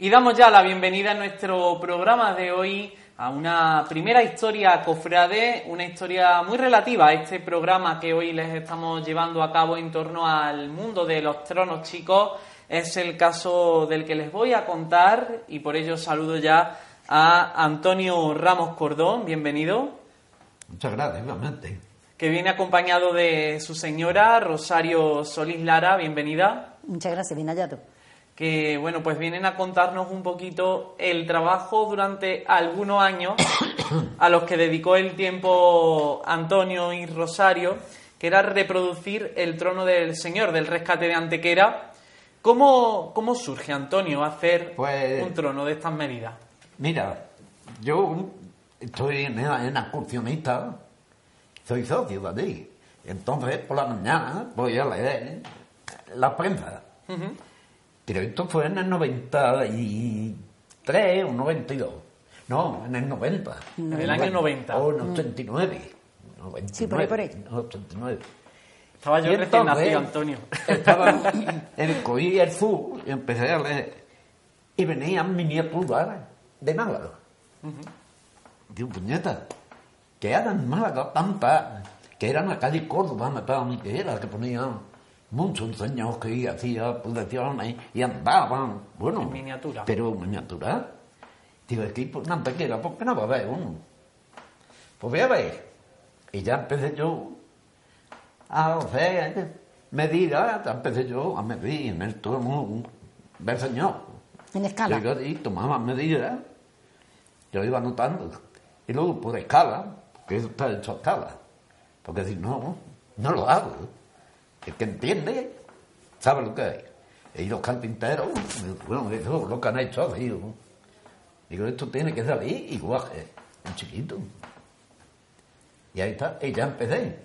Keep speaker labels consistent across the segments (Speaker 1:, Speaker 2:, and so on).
Speaker 1: Y damos ya la bienvenida en nuestro programa de hoy a una primera historia cofrade, una historia muy relativa a este programa que hoy les estamos llevando a cabo en torno al mundo de los tronos chicos. Es el caso del que les voy a contar y por ello saludo ya a Antonio Ramos Cordón, bienvenido.
Speaker 2: Muchas gracias, igualmente.
Speaker 1: Que viene acompañado de su señora Rosario Solís Lara, bienvenida.
Speaker 3: Muchas gracias, bien hallado
Speaker 1: que bueno, pues vienen a contarnos un poquito el trabajo durante algunos años a los que dedicó el tiempo Antonio y Rosario, que era reproducir el trono del Señor, del rescate de Antequera. ¿Cómo, cómo surge, Antonio, hacer
Speaker 2: Pues-
Speaker 1: un trono de estas medidas?
Speaker 2: Mira, yo estoy en en excursionista, soy socio de allí. Entonces, por la mañana voy a leer la prensa. Pero esto fue en el 93 o 92. No, en el 90.
Speaker 1: En el año 90.
Speaker 2: O en el 89. 99,
Speaker 3: Sí, por ahí, por ahí.
Speaker 2: 89.
Speaker 1: Estaba yo
Speaker 2: Y
Speaker 1: recién
Speaker 2: entonces,
Speaker 1: nacido, Antonio.
Speaker 2: Estaba en el Coí el Sur y empecé a leer. Y venían miniaturas de Málaga. Digo, puñeta, que eran Málaga tantas, que eran la calle Córdoba, me estaba mi que era, que ponían muchos señores que hacían producciones y andaban, bueno.
Speaker 1: En miniatura.
Speaker 2: Pero en miniatura. Digo, es que por nada que era, ¿por qué no va a ver uno? Pues voy a ver. Y ya empecé yo a hacer medidas, ya empecé yo a medir en el turno del señor.
Speaker 3: En escala.
Speaker 2: Yo y tomaba medidas, yo iba anotando. Y luego por escala, que eso está hecho a escala. Porque si no, no lo hago. El que entiende, sabe lo que hay. Y los carpinteros, bueno, eso es lo que han hecho así. ¿no? Digo, esto tiene que salir igual que un chiquito. Y ahí está, y ya empecé.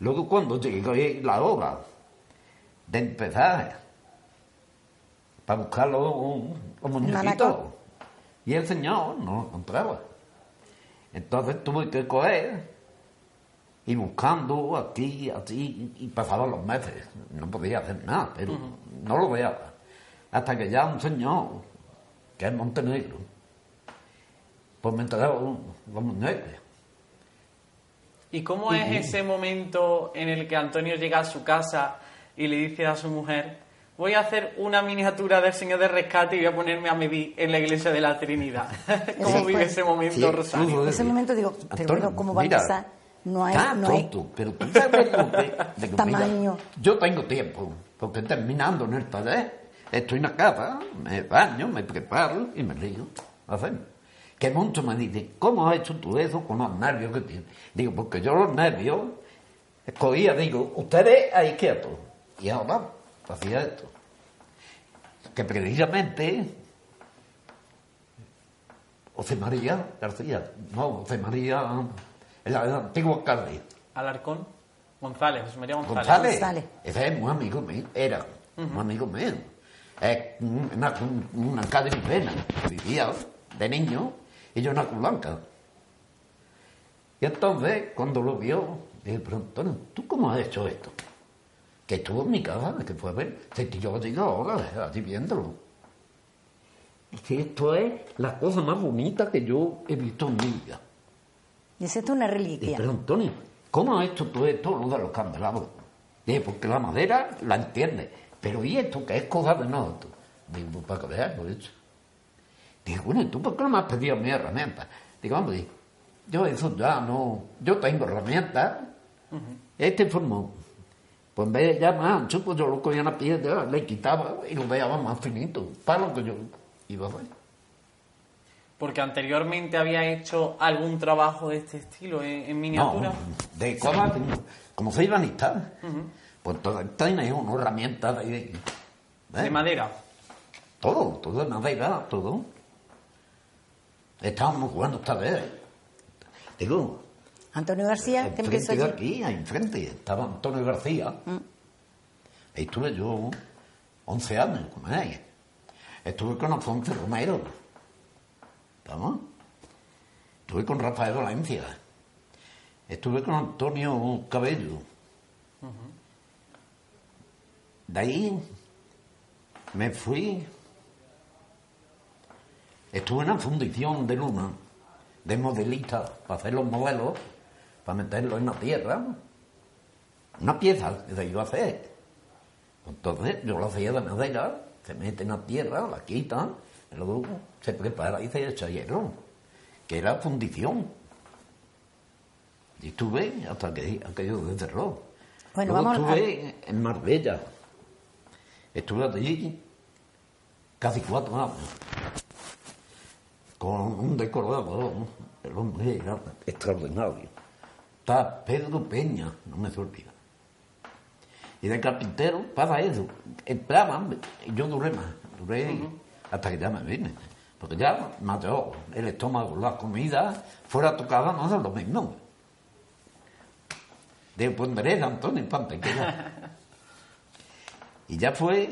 Speaker 2: Luego cuando llegué la hora de empezar para buscar los, los muñequitos,
Speaker 3: Manaco.
Speaker 2: y el señor no lo encontraba. Entonces tuve que coger y buscando aquí, así, y pasaban los meses. No podía hacer nada, pero no lo veía. Hasta que ya un señor, que es Montenegro, pues me entregaba los muñecos.
Speaker 1: ¿Y cómo es ese momento en el que Antonio llega a su casa y le dice a su mujer, voy a hacer una miniatura del Señor de Rescate y voy a ponerme a medir en la iglesia de la Trinidad? ¿Cómo vive ese momento,
Speaker 2: Sí,
Speaker 1: Rosario?
Speaker 3: ese momento digo, pero
Speaker 2: Antonio,
Speaker 3: bueno, ¿cómo va a
Speaker 2: mira,
Speaker 3: empezar? No hay,
Speaker 2: Está
Speaker 3: no hay
Speaker 2: pero tú sabes lo que, de que,
Speaker 3: Tamaño.
Speaker 2: mira, yo tengo tiempo, porque terminando en el taller, estoy en la casa, me baño, me preparo y me río. Hacemos. Que mucho me dice, ¿cómo has hecho tú eso con los nervios que tienes? Digo, porque yo los nervios, escogía, digo, ustedes ahí quietos. Y ahora hacía esto. Que precisamente José María García, no, José María, el antiguo alcalde,
Speaker 1: Alarcón. González, José María González.
Speaker 2: González,
Speaker 3: González.
Speaker 2: ese es muy amigo mío, era muy amigo mío. Es una, una calle de pena, vivía de niño y yo en la Blanca. Y entonces, cuando lo vio, dije, pero Antonio, ¿tú cómo has hecho esto? Que estuvo en mi casa, que fue a ver, se tiró allí ahora, allí viéndolo. Que esto es la cosa más bonita que yo he visto en mi vida.
Speaker 3: Y es esto una
Speaker 2: Y,
Speaker 3: reliquia.
Speaker 2: pero Antonio, ¿cómo has hecho tú esto lo de los candelabros? Dije, porque la madera la entiende, pero ¿y esto que es cosa de nosotros? Digo, pues para que veas lo he hecho. Dije, bueno, ¿y tú por qué no me has pedido mi herramienta? Digo, hombre, yo eso ya no, yo tengo herramientas. Este formó, pues en vez de ya más ancho, pues yo lo cogía en la piedra, le quitaba y lo dejaba más finito, para lo que yo iba a hacer.
Speaker 1: Porque anteriormente había hecho algún trabajo de este estilo en, en miniatura.
Speaker 2: No, de cómo, como soy banista, pues todo, tiene una herramienta de, ¿eh?
Speaker 1: De madera.
Speaker 2: todo, todo de madera, todo. Estábamos jugando esta vez. Digo,
Speaker 3: Antonio García, que empezó allí.
Speaker 2: aquí, ahí enfrente, estaba Antonio García. Ahí estuve yo 11 años con él. Estuve con Alfonso Romero. Estuve con Rafael Valencia. Estuve con Antonio Cabello. De ahí me fui estuve en una fundición de luna, de modelistas, para hacer los modelos, para meterlos en la tierra. Una pieza que se iba a hacer. Entonces yo lo hacía de madera, se mete en la tierra, la quitan, luego se prepara y se echa hielo, que era fundición. Y estuve hasta que aquello se cerró.
Speaker 3: Bueno,
Speaker 2: Luego
Speaker 3: vamos a-
Speaker 2: estuve en Marbella. Estuve allí casi cuatro años. Con un decorador, el hombre era extraordinario. Está Pedro Peña, no me se olvida. Y de carpintero pasa eso. Entraban, yo duré más, duré hasta que ya me vine. Porque ya mató el estómago, la comida, fuera tocada, no es lo mismo. De Pondereza, Antonio Pante, que ya. Y ya fue.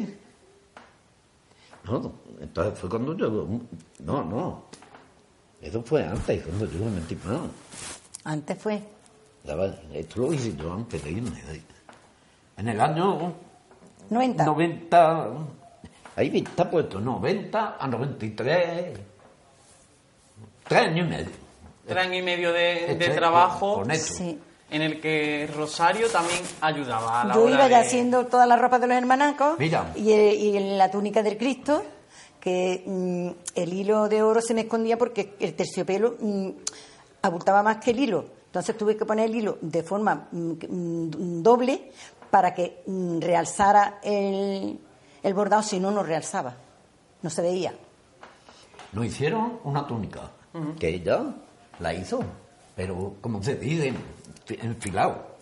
Speaker 2: No, entonces fue cuando yo. No, no. Eso fue antes, cuando yo me metí más.
Speaker 3: Antes fue.
Speaker 2: Ya va, Esto lo hice yo antes de irme. de ahí. En el año
Speaker 3: 90.
Speaker 2: 90. Ahí está puesto 90 a 93. Tres años y medio.
Speaker 1: Tres años y medio de, de
Speaker 2: Este,
Speaker 1: trabajo
Speaker 2: con eso.
Speaker 3: Sí.
Speaker 1: en el que Rosario también ayudaba a la
Speaker 3: Yo
Speaker 1: hora
Speaker 3: iba ya
Speaker 1: de-
Speaker 3: haciendo toda la ropa de los hermanacos
Speaker 2: Mira.
Speaker 3: y, eh, y en la túnica del Cristo, que mm, el hilo de oro se me escondía porque el terciopelo mm, abultaba más que el hilo. Entonces tuve que poner el hilo de forma mm, doble para que realzara el, el bordado, si no, no realzaba. No se veía.
Speaker 2: Nos hicieron una túnica, que ella la hizo, pero como se dice, enfi- enfilado.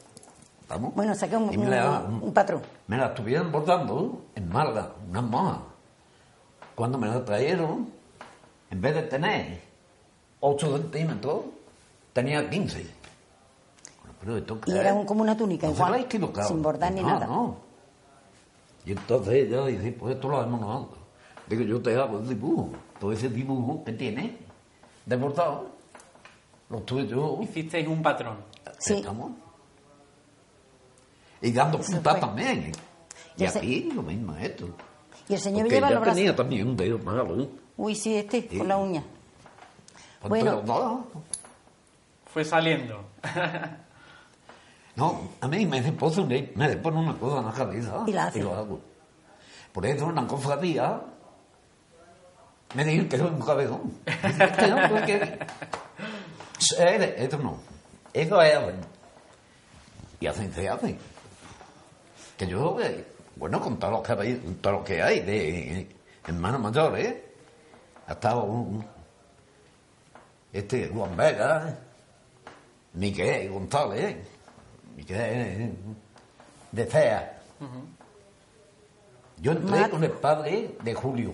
Speaker 2: ¿Estamos?
Speaker 3: Bueno, saqué un,
Speaker 2: la,
Speaker 3: un- un patrón.
Speaker 2: me la estuvieron bordando en Málaga, unas monjas. Cuando me la trajeron, en vez de tener 8 centímetros, tenía 15. Bueno, pero esto qué
Speaker 3: Y era como una túnica,
Speaker 2: No
Speaker 3: igual, sin bordar ni
Speaker 2: No,
Speaker 3: nada.
Speaker 2: no. Y entonces ella dice, pues esto lo hacemos nosotros. Digo, yo te hago el dibujo. Todo ese dibujo que tiene de bordado, lo tuve yo.
Speaker 1: Hicisteis un patrón.
Speaker 3: Sí.
Speaker 2: Estamos. Y dando puntas también. Y aquí lo mismo es esto.
Speaker 3: Y el señor
Speaker 2: Porque
Speaker 3: lleva
Speaker 2: ella
Speaker 3: los brazos.
Speaker 2: tenía también un dedo malo. ¿eh?
Speaker 3: Uy, sí, este,
Speaker 2: Sí.
Speaker 3: con la uña.
Speaker 2: Pues
Speaker 3: Bueno.
Speaker 1: Fue saliendo.
Speaker 2: no, a mí me pone una, me pone una cosa en la cabeza
Speaker 3: Y la hace.
Speaker 2: lo hago. Por eso en la cofradía me dijeron que soy un cabezón. Dice, "Que no, porque- Eh, Eso no. Eso es. Y así se hace. Que yo, eh, bueno, con todo lo que hay, todo lo que hay de hermanos mayores, ha estado un, este Juan Vega, Miguel González, Miguel de Cea. Yo entré con el padre de Julio.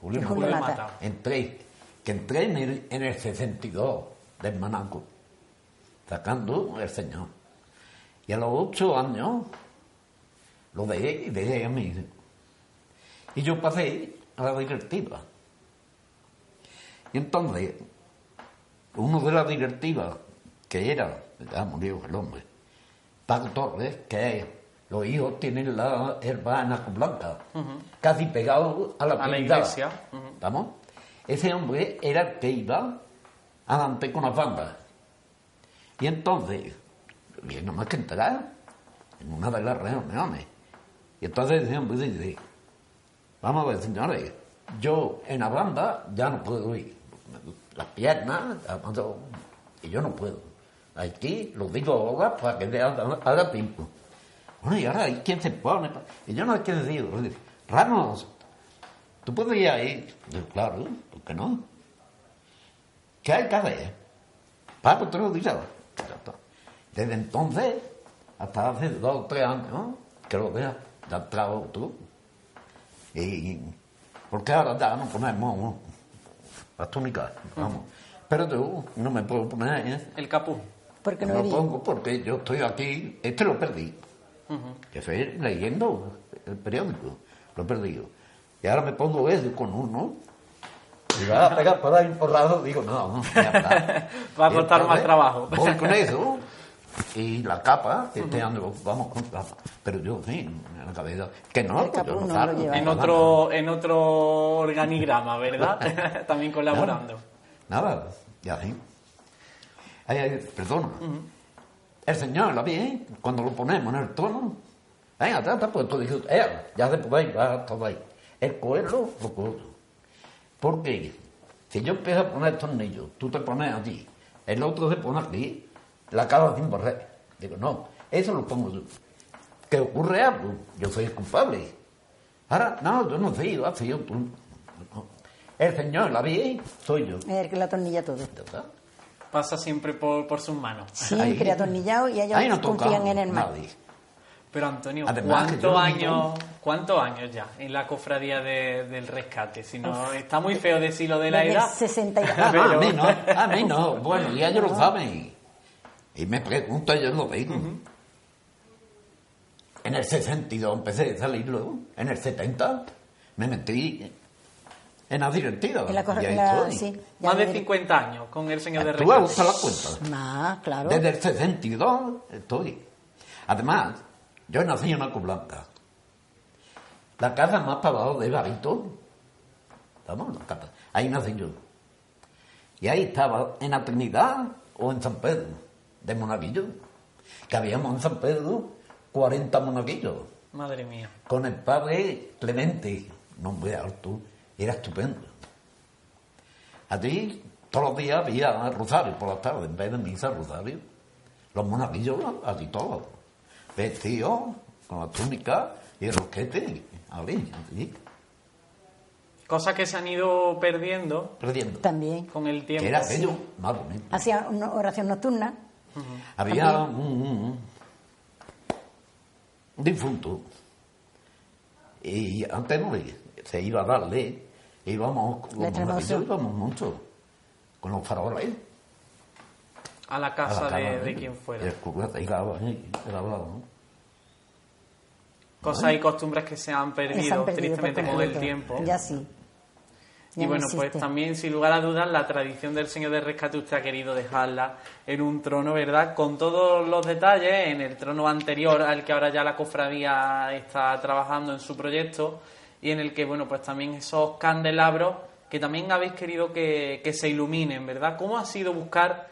Speaker 2: Julio.
Speaker 3: Julio
Speaker 1: Mata.
Speaker 3: Mata.
Speaker 2: Entré, que entré en el, en el 62 del Manaco, sacando el Señor. Y a los ocho años lo dejé y dejé a mí. Y yo pasé a la directiva. Y entonces, uno de la directiva, que era, ya murió el hombre, Torres, que los hijos tienen la hermana blanca, casi pegado a la,
Speaker 1: A la iglesia.
Speaker 2: ¿Estamos? Ese hombre era el que iba adelante con las bandas. Y entonces, bien, no más que entrar en una de las reuniones. Y entonces ese hombre dice, vamos a ver, señores, yo en la banda ya no puedo ir. Las piernas, y yo no puedo. Aquí lo digo ahora para que le haga, haga tiempo. Bueno, y ahora hay quien se pone. Y yo no hay que decir, Ramos, ¿tú puedes ir ahí? Yo, claro, ¿por qué no? ¿Qué hay que hacer? Paco, tú lo dices. Desde entonces, hasta hace dos o tres años, que lo veas, has entrado tú. Y, porque ahora ya no ponemos las túnicas, vamos. Pero yo no me puedo poner,
Speaker 1: El capú.
Speaker 3: Porque no
Speaker 2: lo pongo porque yo estoy aquí, este lo perdí. Que fue leyendo el periódico, lo he perdido. Y ahora me pongo eso con uno. Y va a pegar por ahí porrado, digo, no, ya.
Speaker 1: Va a costar más trabajo.
Speaker 2: Voy con eso, y la capa, que este año vamos con capa. Pero yo, sí, en la cabeza, que no,
Speaker 3: El
Speaker 2: yo no
Speaker 3: lo.
Speaker 1: En otro, en otro organigrama, ¿verdad? También colaborando.
Speaker 2: Nada, ya sí. Ay, ay, perdona. El señor, ¿la bien? Cuando lo ponemos en el tono, venga, ya está puesto, dice, eh, ya se puede va todo ahí. El coelho, lo cojo. Porque si yo empiezo a poner tornillos, tú te pones allí, el otro se pone aquí, la acaba sin borrar. Digo, no, eso lo pongo yo. ¿Qué ocurre algo? Yo soy el culpable. Ahora, no, yo no sé, ha sido tú. No. El señor, ¿la vi? Soy yo.
Speaker 3: Es el que la atornilla todo.
Speaker 2: Está.
Speaker 1: Pasa siempre por, por sus manos.
Speaker 3: Siempre
Speaker 2: Ahí-
Speaker 3: atornillado y ellos
Speaker 2: no
Speaker 3: confían en el mar.
Speaker 2: Nadie.
Speaker 1: Pero Antonio, ¿cuántos años, ¿cuántos años ya en la cofradía de- del rescate? Si no, está muy feo decirlo de la edad.
Speaker 3: 60 y-
Speaker 2: Ah,
Speaker 1: Pero-
Speaker 2: a mí no, a mí no. Bueno, ya ellos lo saben. Y me pregunto, yo lo digo. En el 62 empecé a salir luego. En el 70 me metí en la directiva.
Speaker 3: En la, corre-
Speaker 2: Y ahí
Speaker 3: en la-
Speaker 2: estoy.
Speaker 3: sí,
Speaker 1: Más de
Speaker 3: me-
Speaker 1: 50 años con el señor de
Speaker 2: Tú has la cuenta.
Speaker 3: Más, claro.
Speaker 2: Desde el 62 estoy. Además, yo nací en Aco Blanca. La casa más para abajo de Barito. Vamos, la casa. Ahí nací yo. Y ahí estaba en la Trinidad o en San Pedro, de Monaguillo. Que habíamos en San Pedro 40 monaguillos.
Speaker 1: Madre mía.
Speaker 2: Con el padre Clemente, nombre alto, era estupendo. Allí todos los días había rosario por la tarde, en vez de misa, rosario. Los monaguillos, allí todos. Vestidos, con la túnica y el roquete, allí, allí,
Speaker 1: Cosas que se han ido perdiendo
Speaker 2: perdiendo.
Speaker 3: También.
Speaker 1: con el tiempo.
Speaker 2: Que era aquello más bonito.
Speaker 3: Hacía una oración nocturna.
Speaker 2: Había un, un- un difunto. Y antes no le- se iba a darle, íbamos, íbamos mucho, con los faroles.
Speaker 1: a la
Speaker 2: a
Speaker 1: casa
Speaker 2: la
Speaker 1: de, de quien
Speaker 2: Y
Speaker 1: fuera.
Speaker 2: el hablado, ¿no?
Speaker 1: Cosas y costumbres que se han
Speaker 3: se
Speaker 1: perdido,
Speaker 3: han perdido
Speaker 1: tristemente con el tiempo.
Speaker 3: Ya sí. Ya
Speaker 1: y
Speaker 3: no
Speaker 1: bueno, pues también, sin lugar a dudas, la tradición del Señor de Rescate usted ha querido dejarla en un trono, ¿verdad? Con todos los detalles, en el trono anterior al que ahora ya la cofradía está trabajando en su proyecto y en el que, bueno, pues también esos candelabros que también habéis querido que, que se iluminen, ¿verdad? ¿Cómo ha sido buscar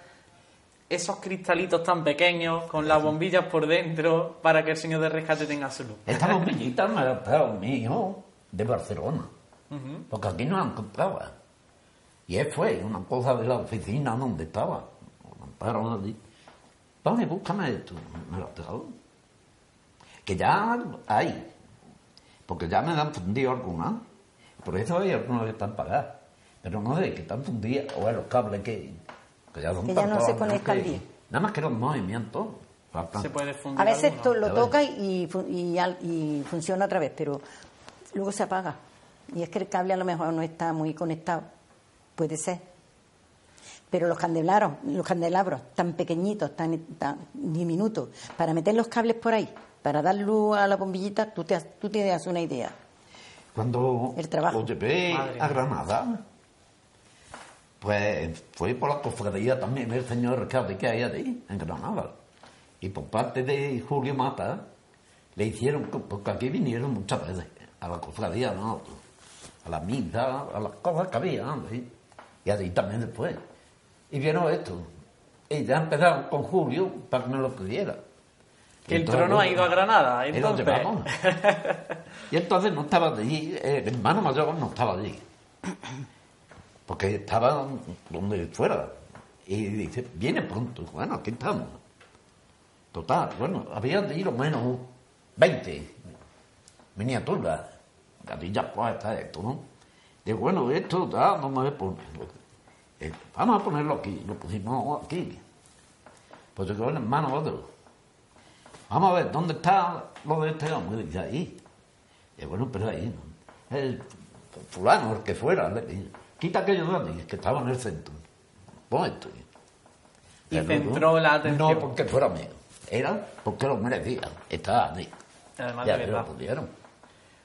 Speaker 1: esos cristalitos tan pequeños con las bombillas por dentro para que el Señor de Rescate tenga su luz?
Speaker 2: Esta bombillita me la trajo mi hijo de Barcelona, porque aquí no la encontraba. Y él fue, una cosa de la oficina donde estaba, allí. Vale, búscame esto, me la trajo. Que ya hay, porque ya me han fundido algunas, por eso hay algunas que están pagadas, pero no sé, que están fundidas, o es los cables que, que ya son
Speaker 3: Que ya no se conectan bien.
Speaker 2: Nada más que los movimientos. faltan.
Speaker 1: Se puede fundir
Speaker 3: A veces
Speaker 1: alguno.
Speaker 3: tú lo
Speaker 2: A
Speaker 3: tocas y, funciona otra vez, pero luego se apaga. Y es que el cable a lo mejor no está muy conectado. Puede ser. Pero los candelabros, los candelabros tan pequeñitos, tan, tan diminutos, para meter los cables por ahí, para dar luz a la bombillita, tú te, tú te das una idea.
Speaker 2: Cuando
Speaker 3: El trabajo.
Speaker 2: lo llevé
Speaker 1: Madre
Speaker 2: a. Granada, pues fue por la cofradía también del señor Rescate que hay allí, en Granada. Y por parte de Julio Mata, le hicieron, porque aquí vinieron muchas veces, a la cofradía, ¿no? A la misa, a las cosas que había, ¿sí? y allí también después. Y vieron esto. Y ya empezaron con Julio para que me lo pidiera.
Speaker 1: Que el
Speaker 2: Entonces,
Speaker 1: trono ha ido a Granada, entonces.
Speaker 2: Y entonces no estaba allí, el hermano mayor no estaba allí. Porque estaba donde fuera. Y dice, viene pronto. Bueno, aquí estamos. Total, bueno, había allí lo menos 20 miniaturas. Allí ya pues está esto, ¿no? Digo, bueno, esto ya no me voy a poner. Eh, vamos a ponerlo aquí. Lo pusimos aquí. Pues llegó el hermano otro. Vamos a ver, ¿dónde está lo de este hombre? Dice, ahí. Y bueno, pero ahí, ¿no? El fulano, el que fuera, le dije, quita aquello de allí, que estaba en el centro. Pon esto.
Speaker 1: Y centró la atención.
Speaker 2: No porque fuera mío, era porque lo merecía. Estaba allí.
Speaker 1: Además
Speaker 2: Ya
Speaker 1: de verdad.
Speaker 2: lo pudieron.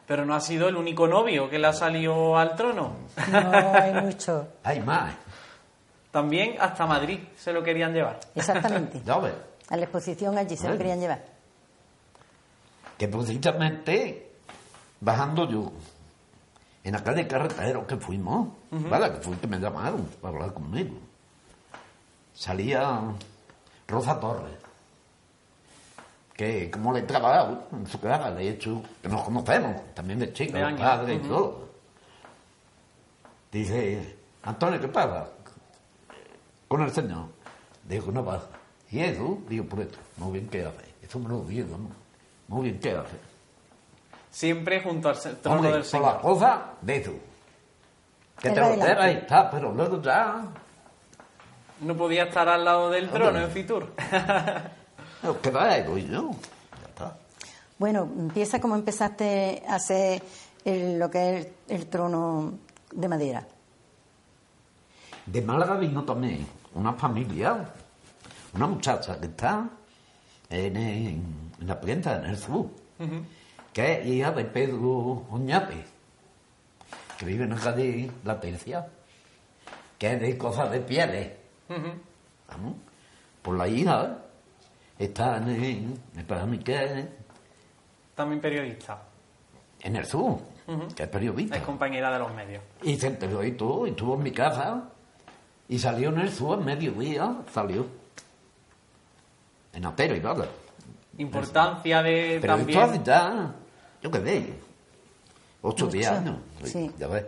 Speaker 1: Pero no ha sido el único novio que le ha salido al trono.
Speaker 3: No hay mucho.
Speaker 2: Hay más,
Speaker 1: También hasta Madrid se lo querían llevar.
Speaker 3: Exactamente.
Speaker 2: ya ves.
Speaker 3: A la exposición allí se lo querían llevar.
Speaker 2: Que precisamente bajando yo en la calle carretero que fuimos, ¿vale? Que fue que me llamaron para hablar conmigo. Salía Rosa Torres, que como le he trabajado en su casa, de hecho, que nos conocemos, también de chicos,
Speaker 1: De años.
Speaker 2: padres y todo. Dice, Antonio, ¿qué pasa? Con el señor. Digo, no pasa. ¿Y eso? Digo, por esto. Muy bien, ¿qué hace? Eso me lo digo, ¿no? Muy bien, ¿qué hace?
Speaker 1: Siempre junto al trono
Speaker 2: Hombre,
Speaker 1: del
Speaker 2: por
Speaker 1: Señor.
Speaker 2: la cosa de eso. Que te lo y está, pero luego ya...
Speaker 1: No podía estar al lado del
Speaker 2: Hombre.
Speaker 1: trono en Fitur.
Speaker 2: Lo que va, voy yo. Ya está.
Speaker 3: Bueno, empieza como empezaste a hacer el- lo que es el, el trono de madera.
Speaker 2: De Málaga vino también una familia, una muchacha que está en, en- en la prensa, en el sur, que es hija de Pedro Oñate, que vive en calle La Tercia, que es de cosas de pieles. Por la hija está en, en, me parece a mí que es
Speaker 1: También periodista.
Speaker 2: en el sur, que es periodista.
Speaker 1: Es compañera de los medios.
Speaker 2: Y se enteró y todo, y estuvo en mi casa, y salió en el sur, a mediodía, salió. En Atero y nada.
Speaker 1: Importancia de
Speaker 2: Pero
Speaker 1: también.
Speaker 2: esto hace ya, yo qué sé, ocho, años.
Speaker 3: sí.
Speaker 2: Ya ves.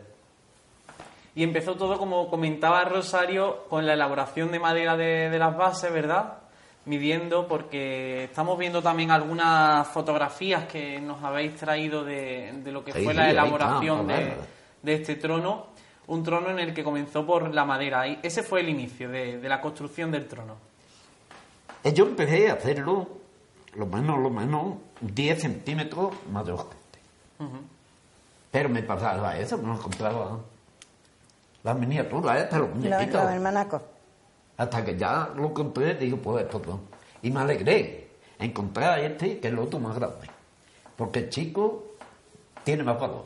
Speaker 1: Y empezó todo, como comentaba Rosario, con la elaboración de madera de, de las bases, ¿verdad? Midiendo, porque estamos viendo también algunas fotografías que nos habéis traído de, de lo que
Speaker 2: Sí,
Speaker 1: fue
Speaker 2: sí,
Speaker 1: la elaboración
Speaker 2: está,
Speaker 1: de, este trono. Un trono en el que comenzó por la madera. Y ese fue el inicio de, de la construcción del trono.
Speaker 2: Eh, Yo empecé a hacerlo, lo menos, lo menos, 10 centímetros mayor que este.
Speaker 1: Ujú.
Speaker 2: Pero me pasaba eso, no encontraba las miniaturas, estas, los muñequitos.
Speaker 3: los hermanacos.
Speaker 2: Hasta que ya lo encontré, digo, pues esto no. Y me alegré encontrar este, que es el otro más grande. Porque el chico tiene más valor.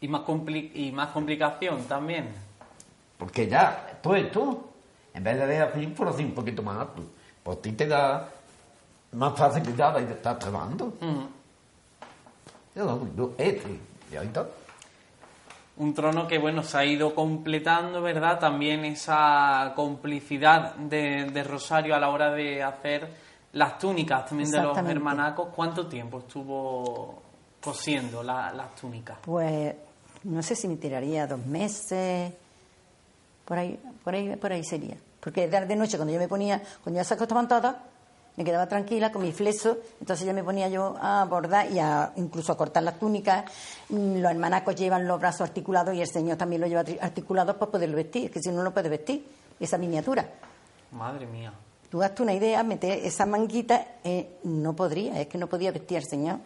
Speaker 1: Y más, compli- y más complicación también.
Speaker 2: Porque ya, todo esto, en vez de ver así, por así un poquito más alto, pues a ti te da más facilidad de estar trabajando. Yo, yo, este, y ahí está.
Speaker 1: Un trono que, bueno, se ha ido completando, ¿verdad? También esa complicidad de, de Rosario a la hora de hacer las túnicas también de los hermanacos. ¿Cuánto tiempo estuvo cosiendo la- las túnicas?
Speaker 3: Pues no sé si me tiraría dos meses, por ahí, por ahí, por ahí sería. Porque de de noche cuando yo me ponía, cuando ya se acostaban todas, me quedaba tranquila con mi fleso, entonces ya me ponía yo a bordar y a, incluso a cortar las túnicas. Mm, Los hermanacos llevan los brazos articulados y el señor también lo lleva articulados para poderlo vestir, que si no no lo puede vestir, esa miniatura.
Speaker 1: Madre mía.
Speaker 3: Tú hazte una idea, meter esa manguita, eh, no podría, es que no podía vestir al señor,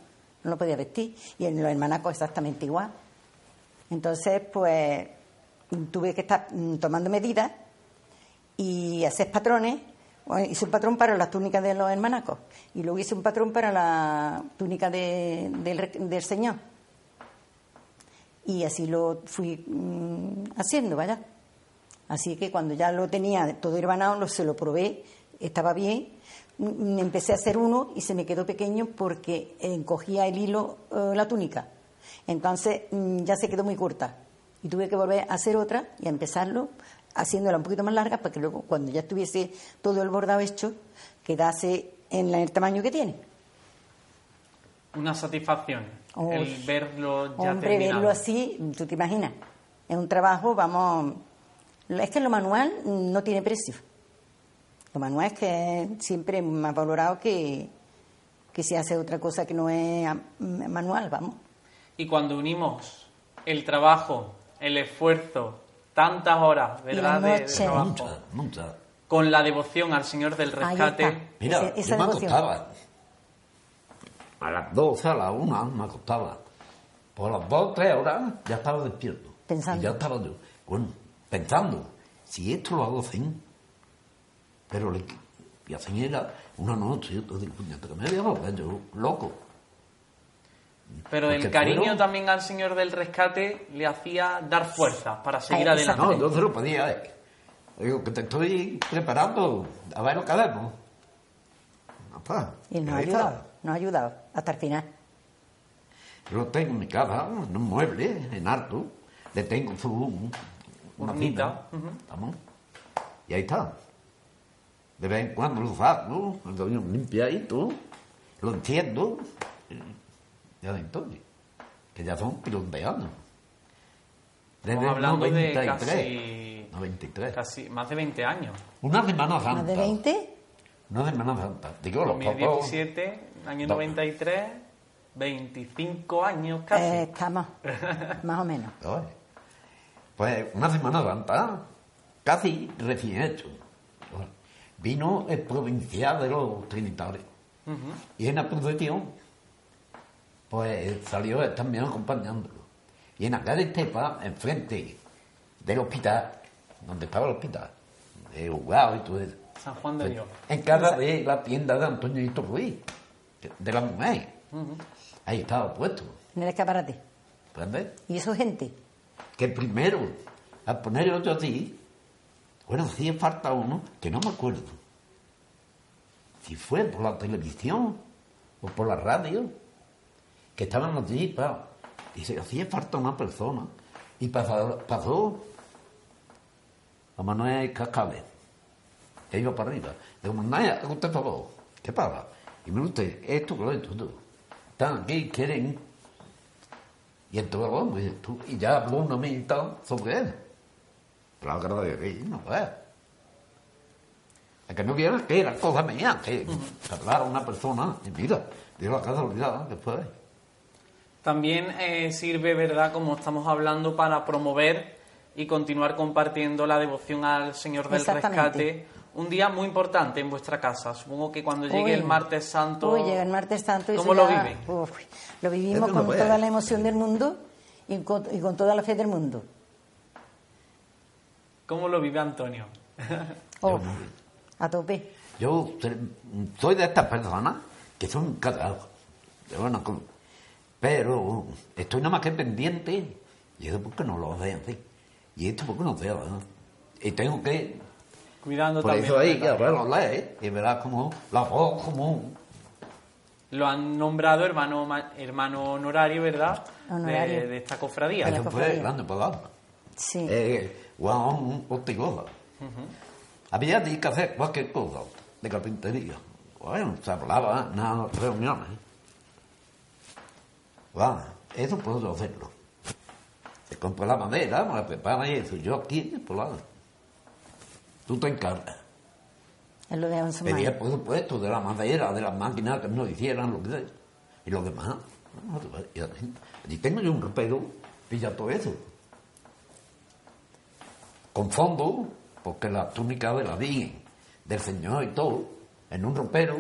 Speaker 3: no lo podía vestir. Y en los hermanacos exactamente igual. Entonces, pues, tuve que estar mm, tomando medidas y hacer patrones. Bueno, hice un patrón para las túnicas de los hermanacos y luego hice un patrón para la túnica de- del, del señor. Y así lo fui mm, haciendo, vaya. Así que cuando ya lo tenía todo hermanado, lo, se lo probé, estaba bien. Mm, Empecé a hacer uno y se me quedó pequeño porque encogía el hilo eh, la túnica. Entonces mm, ya se quedó muy corta. Y tuve que volver a hacer otra y a empezarlo haciéndola un poquito más larga para que luego, cuando ya estuviese todo el bordado hecho, quedase en la- el tamaño que tiene.
Speaker 1: Una satisfacción el verlo ya
Speaker 3: Hombre,
Speaker 1: terminado.
Speaker 3: verlo así, tú te imaginas. Es un trabajo, vamos. Es que lo manual no tiene precio. Lo manual es que es siempre más valorado que, que si hace otra cosa que no es manual, vamos.
Speaker 1: Y cuando unimos el trabajo, el esfuerzo, tantas horas, ¿verdad? de- de trabajo,
Speaker 2: Muchas, muchas.
Speaker 1: con la devoción al Señor del rescate.
Speaker 2: Mira,
Speaker 3: Ese- esa
Speaker 2: yo me
Speaker 3: devoción.
Speaker 2: acostaba. A las 12, a las 1 me acostaba. Por las 2 o 3 horas ya estaba despierto.
Speaker 3: Pensando.
Speaker 2: Y ya estaba yo, bueno, pensando, si esto lo hago así, pero le, y así era una noche, yo digo, puñeta, que me voy a volver yo loco.
Speaker 1: Pero el cariño
Speaker 2: fueron-
Speaker 1: también al Señor del rescate le hacía dar fuerzas para seguir adelante.
Speaker 2: No, yo se lo pedía, eh. Digo, que te estoy preparando, a ver lo que haremos. está.
Speaker 3: Y nos ha
Speaker 2: Ahí está.
Speaker 3: ayudado, nos ha ayudado hasta el final.
Speaker 2: Lo tengo en mi casa, en un mueble, en alto. Le tengo su una cita. Vamos. Y ahí está. De vez en cuando lo saco, lo doy un limpiadito, lo enciendo. Y Ya entonces, que ya son de años. Desde
Speaker 1: Estamos hablando de
Speaker 2: 93.
Speaker 1: casi,
Speaker 2: 93.
Speaker 1: casi más de 20 años.
Speaker 2: Una semana santa.
Speaker 3: Más de 20,
Speaker 2: Una semana santa. Digo, los papás.
Speaker 1: 2017, año
Speaker 2: No.
Speaker 1: 93, 25 años casi.
Speaker 3: eh, estamos, más o menos.
Speaker 2: Pues una semana santa, casi recién hecho. Vino el provincial de los trinitarios. Y en la procesión, pues salió él también acompañándolo. Y en la calle Estepa, enfrente del hospital, donde estaba el hospital, de jugado y todo eso.
Speaker 1: San Juan de Dios.
Speaker 2: En casa de la tienda de Antonio Hito Ruiz, de la mujer. Ahí estaba puesto.
Speaker 3: En el escaparate.
Speaker 2: ¿Entiendes?
Speaker 3: Y eso gente.
Speaker 2: que primero, al poner el otro así, bueno, hacía falta uno, que no me acuerdo, si fue por la televisión o por la radio, que estaban allí, pa, y se hacía falta una persona, y pasó, pasó a Manuel Cascales, que iba para arriba. Digo, Manuel, haga usted favor, ¿qué pasa? Y me usted, esto, lo esto, esto. Están aquí, quieren y entonces, bueno, pues, tú- y ya habló una mitad sobre él. Pero la de que no. Es que no quiera que era cosa mía, que hablara una persona, y mira, dio la casualidad que fue.
Speaker 1: También eh, sirve, ¿verdad?, como estamos hablando, para promover y continuar compartiendo la devoción al Señor del. Rescate. Un día muy importante en vuestra casa. Supongo que cuando llegue
Speaker 3: Uy.
Speaker 1: el martes santo...
Speaker 3: Uy, llega el martes santo y
Speaker 1: ¿Cómo lo
Speaker 3: ya-
Speaker 1: viven?
Speaker 3: uf, lo vivimos con toda la emoción del mundo y con, y con toda la fe del mundo.
Speaker 1: ¿Cómo lo vive Antonio?
Speaker 3: A tope.
Speaker 2: Yo soy de estas personas que son cagados. Pero estoy nada más que pendiente. Y eso porque no lo veo así. Y esto porque no veo. ¿no? Y tengo que
Speaker 1: Cuidando
Speaker 2: Por
Speaker 1: también.
Speaker 2: eso hay que
Speaker 1: ¿verdad?
Speaker 2: verlo leer y verás como la voz como
Speaker 1: Lo han nombrado hermano, ma- hermano honorario, ¿verdad?
Speaker 3: Honorario.
Speaker 1: De, de esta cofradía.
Speaker 2: Eso fue grande palabra.
Speaker 3: Sí.
Speaker 2: Eh, Juan Ortigosa. Había que hacer cualquier cosa de carpintería. Bueno, se hablaba en las reuniones. Bueno, eso puedo hacerlo. Se compra la madera, me la prepara y eso. Yo aquí, por lado. Tú te encargas.
Speaker 3: Él lo en su
Speaker 2: Pedía, por supuesto, de la madera, de las máquinas que nos hicieran lo que sea. Y lo demás. no, y tengo yo un ropero, pilla todo eso. Con fondo, porque la túnica de la Virgen, del Señor y todo, en un ropero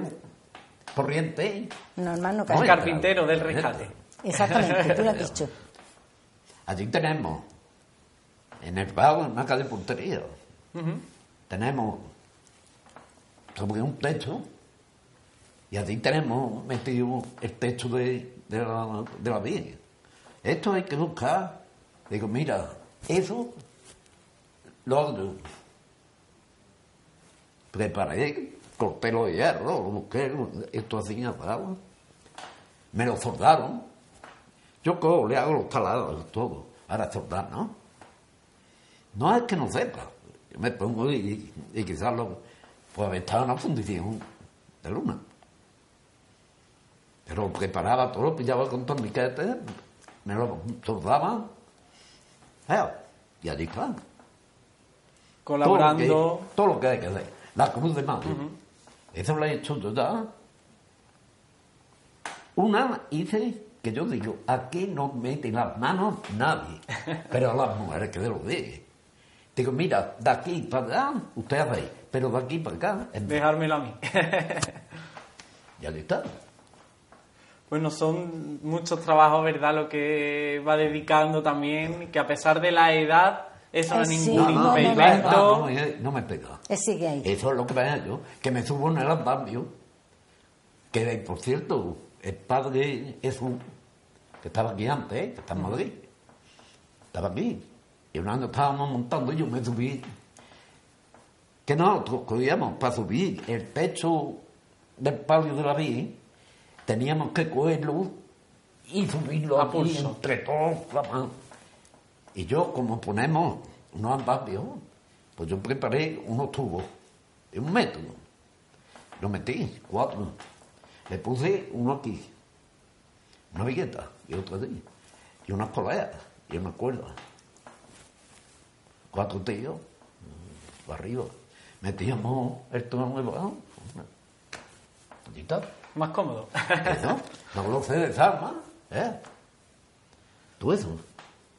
Speaker 2: corriente.
Speaker 3: Normal no
Speaker 2: No,
Speaker 1: Carpintero del rescate.
Speaker 3: Exactamente, tú lo has dicho.
Speaker 2: Allí tenemos, en el pago, en una calle de puntería,
Speaker 1: Ujú.
Speaker 2: tenemos sobre un techo y allí tenemos metido el techo de, de la, de la Virgen. Esto hay que buscar. Digo, mira, eso lo. Preparé, corté los hierros, lo busqué, esto así apagado. Me lo soldaron. Yo cojo, le hago los talados, todo. Ahora soldar, ¿no? No es que no sepa. Yo me pongo y, y quizás lo, pues estaba en una fundición de luna. Pero preparaba todo, lo pillaba con torniquetes, me lo soldaba. Y allí está.
Speaker 1: Colaborando.
Speaker 2: Todo lo, que, todo lo que hay que hacer. La cruz de mano. Eso lo he hecho yo ya. Una hice que yo digo, aquí no mete las manos nadie. Pero a las mujeres que se lo dije. Digo, mira, de aquí para allá, usted hace, pero de aquí para acá, es-
Speaker 1: Dejármelo a mí.
Speaker 2: ya está.
Speaker 1: Bueno, son muchos trabajos, ¿verdad? Lo que va dedicando también, que a pesar de la edad, eso no es
Speaker 3: Eh, sí,
Speaker 1: ningún
Speaker 3: no, no, no,
Speaker 1: impedimento.
Speaker 2: no, no me- no me pega.
Speaker 3: Él sigue ahí.
Speaker 2: Eso es lo que veo yo, que me subo en el andamio, que por cierto, el padre Jesús, que estaba aquí antes, que está en Madrid, estaba aquí, y un año estábamos montando y yo me subí, que nosotros cogíamos para subir el techo del palio de la Virgen, teníamos que cogerlo y subirlo
Speaker 1: A
Speaker 2: aquí entre todos. Y yo, como ponemos unos andamios, pues yo preparé unos tubos de un metro. Lo metí, cuatro. Le puse uno aquí, una vigueta y otro allí, y unas poleas y una cuerda. Cuatro tíos, mm, para arriba. Metíamos el debajo. Y tal.
Speaker 1: Más cómodo.
Speaker 2: Eso, no lo sé desarma, ¿eh? Tú eso.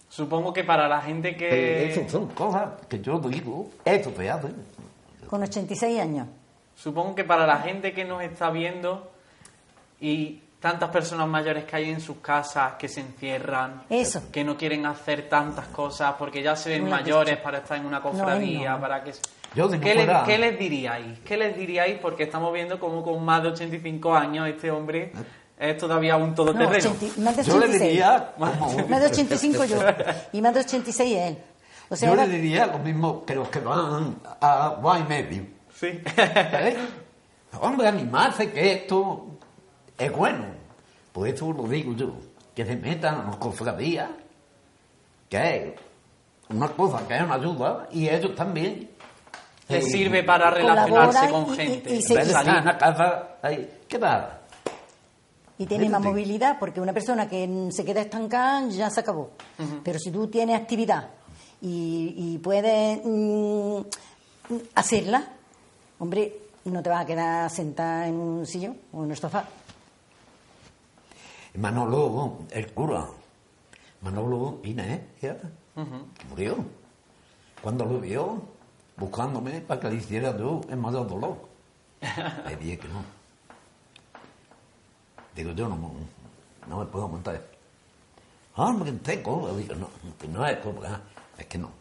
Speaker 1: Supongo que para la gente
Speaker 2: Eh,
Speaker 1: que...
Speaker 2: Eso son cosas que yo digo, eso se hace.
Speaker 3: Con 86 años.
Speaker 1: Supongo que para la gente que nos está viendo y tantas personas mayores que hay en sus casas que se encierran,
Speaker 3: Eso.
Speaker 1: que no quieren hacer tantas cosas porque ya se ven
Speaker 3: No
Speaker 1: mayores para estar en una cofradía,
Speaker 3: No, no.
Speaker 1: para que...
Speaker 2: Yo si
Speaker 1: ¿Qué, le-
Speaker 2: fuera-
Speaker 1: qué les diríais? ¿Qué les diríais? Porque estamos viendo como con más de 85 años este hombre es todavía un
Speaker 3: No,
Speaker 1: todoterreno.
Speaker 3: 80 más de
Speaker 2: Yo le
Speaker 3: 86.
Speaker 2: diría, como-
Speaker 3: Más de 85 yo. Y más de 86 él. O sea,
Speaker 2: yo le diría lo mismo que los que van a Guay Medio.
Speaker 1: Sí.
Speaker 2: ¿eh? Hombre, animarse que esto es bueno. Por eso lo digo yo, que se metan a las cofradías, que es una cosa que es una ayuda, y ellos también.
Speaker 1: Les
Speaker 2: eh,
Speaker 1: sirve para relacionarse con
Speaker 3: y-
Speaker 1: gente.
Speaker 3: y- y
Speaker 2: En
Speaker 3: se-
Speaker 2: vez de
Speaker 1: salir.
Speaker 2: estar en la casa, ahí, ¿qué tal?
Speaker 3: Y tiene más movilidad, porque una persona que se queda estancada ya se acabó. Pero si tú tienes actividad y, y puedes mm, hacerla, hombre, no te vas a quedar sentada en un sillón o en el sofá.
Speaker 2: Manolo, el cura, Manolo Inés, ¿ya? que murió. Cuando lo vio, buscándome para que le hiciera yo el mayor dolor. Le dije que no. Digo, yo no, no me puedo montar. Ah, hombre, te cobra. Digo, no, no es cobra, es que no.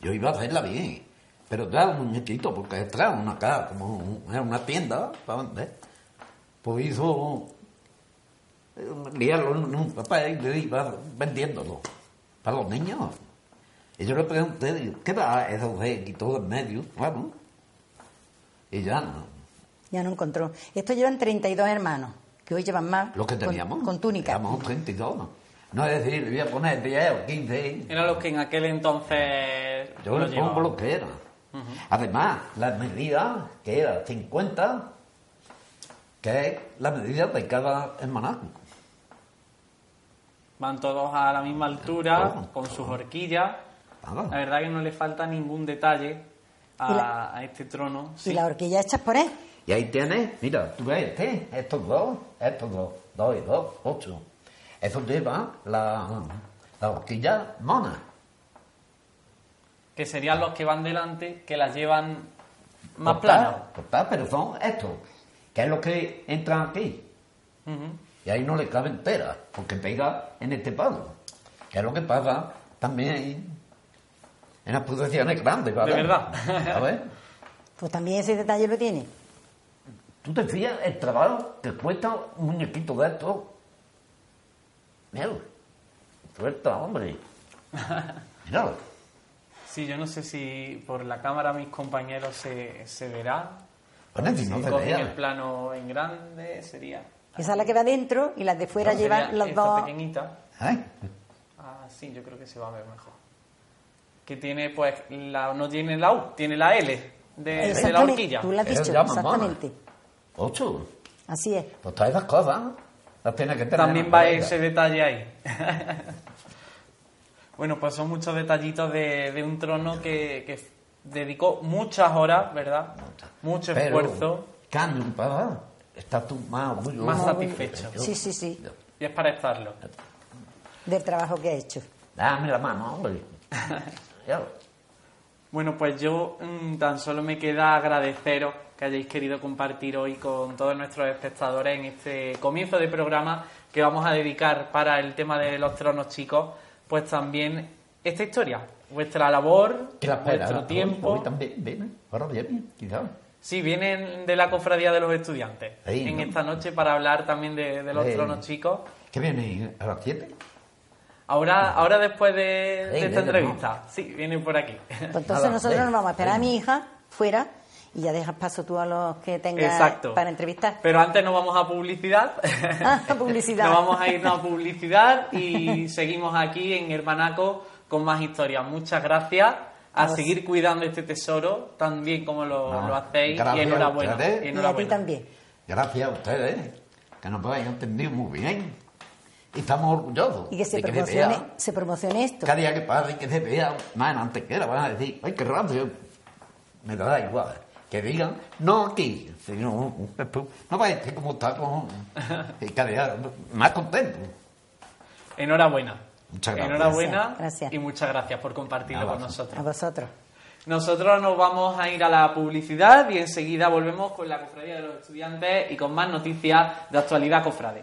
Speaker 2: Yo iba a hacerla bien, pero claro, un muñequito, porque detrás una casa, como una tienda para. Pues hizo liarlo en un papel y le iba vendiéndolo para los niños. Y yo le pregunté, ¿qué va eso se quitó del medio? Bueno, y ya no.
Speaker 3: Ya no encontró. Estos llevan 32 hermanos, que hoy llevan más.
Speaker 2: Lo que
Speaker 3: con-
Speaker 2: teníamos.
Speaker 3: Con, túnica.
Speaker 2: Éramos 32. No es decir, le voy a poner 10 o 15.
Speaker 1: Era lo que en aquel entonces
Speaker 2: Yo le pongo lo que era. Además, la medida, que era 50, que es la medida de cada hermanazo.
Speaker 1: Van todos a la misma altura, con sus horquillas.
Speaker 2: Nada.
Speaker 1: La verdad que no le falta ningún detalle a,
Speaker 3: la-
Speaker 1: este trono.
Speaker 3: Y
Speaker 1: Sí.
Speaker 3: las horquillas hechas por él.
Speaker 2: Y ahí tienes, mira, tú ves este, estos dos, estos dos, dos y dos, ocho. Eso lleva la, la horquilla mona.
Speaker 1: Que serían los que van delante, que las llevan más planas.
Speaker 2: pero son estos, que es lo que entran aquí. Y ahí no le cabe entera, porque pega en este palo. Que es lo que pasa también en las producciones grandes, ¿vale?
Speaker 1: De verdad.
Speaker 2: A ver,
Speaker 3: Pues también ese detalle lo tiene.
Speaker 2: tú te fías el trabajo que cuesta un muñequito de estos. Mira, suelta, hombre. Míralo.
Speaker 1: Sí, yo no sé si por la cámara mis compañeros se, se verá.
Speaker 2: Bueno, si no
Speaker 1: cogen el plano en grande, sería.
Speaker 3: Esa es la que va dentro y las de fuera
Speaker 1: sería
Speaker 3: llevan los
Speaker 1: esta
Speaker 3: dos.
Speaker 1: pequeñita.
Speaker 2: ¿Eh?
Speaker 1: Ah, sí, yo creo que se va a ver mejor. Que tiene, pues, la, no tiene la U, tiene la L de, de la horquilla.
Speaker 3: Tú lo has dicho, exactamente.
Speaker 2: Ocho.
Speaker 3: Así es.
Speaker 2: Pues todas esas cosas las tienes que tener.
Speaker 1: También va ese detalle ahí. bueno, pues son muchos detallitos de, de un trono que, que dedicó muchas horas, ¿verdad? Mucho
Speaker 2: Pero,
Speaker 1: esfuerzo.
Speaker 2: Cambio, papá. Estás tú más orgulloso.
Speaker 1: Más satisfecho.
Speaker 3: Sí, sí, sí.
Speaker 1: Y es para estarlo.
Speaker 3: Del trabajo que ha hecho.
Speaker 2: Dame la mano, hombre. Ya.
Speaker 1: Bueno, pues yo mm, tan solo me queda agradeceros que hayáis querido compartir hoy con todos nuestros espectadores en este comienzo de programa que vamos a dedicar para el tema de los tronos chicos, pues también esta historia, vuestra labor,
Speaker 2: ¿Qué la espera?
Speaker 1: vuestro tiempo.
Speaker 2: Hoy también. Ahora viene, quizás.
Speaker 1: Sí, vienen de la cofradía de los estudiantes
Speaker 2: Ahí,
Speaker 1: en
Speaker 2: ¿no?
Speaker 1: esta noche para hablar también de, de los
Speaker 2: Ahí.
Speaker 1: tronos chicos.
Speaker 2: ¿Qué viene? ¿A las siete?
Speaker 1: Ahora, ahora después de, esta entrevista, sí, vienen por aquí.
Speaker 3: Pues entonces
Speaker 2: Nada,
Speaker 3: nosotros nos vamos a esperar a mi hija fuera y ya dejas paso tú a los que tengas
Speaker 1: Exacto.
Speaker 3: para entrevistar.
Speaker 1: Pero antes nos vamos a publicidad.
Speaker 3: Ah, publicidad.
Speaker 1: nos vamos a irnos a publicidad y seguimos aquí en Hermanaco con más historias. Muchas gracias. A
Speaker 3: Vos.
Speaker 1: seguir cuidando este tesoro tan bien como lo,
Speaker 2: Ah,
Speaker 1: lo hacéis.
Speaker 2: gracias
Speaker 1: y enhorabuena.
Speaker 3: y a ti también.
Speaker 2: Gracias a ustedes, que nos habéis entendido muy bien. Y estamos orgullosos
Speaker 3: Y que se
Speaker 2: de que se
Speaker 3: promocione,
Speaker 2: vea.
Speaker 3: se promocione esto.
Speaker 2: Cada día que pase que se vea más en antequera, van a decir, ay, qué rápido. Me da igual. Que digan, no aquí, sino, no va a decir cómo estamos. Y cada día más contentos.
Speaker 1: Enhorabuena.
Speaker 2: Muchas gracias.
Speaker 1: Enhorabuena
Speaker 3: Gracias.
Speaker 1: y muchas gracias por compartirlo con nosotros.
Speaker 3: A vosotros.
Speaker 1: Nosotros nos vamos a ir a la publicidad y enseguida volvemos con la cofradía de los estudiantes y con más noticias de actualidad cofrade.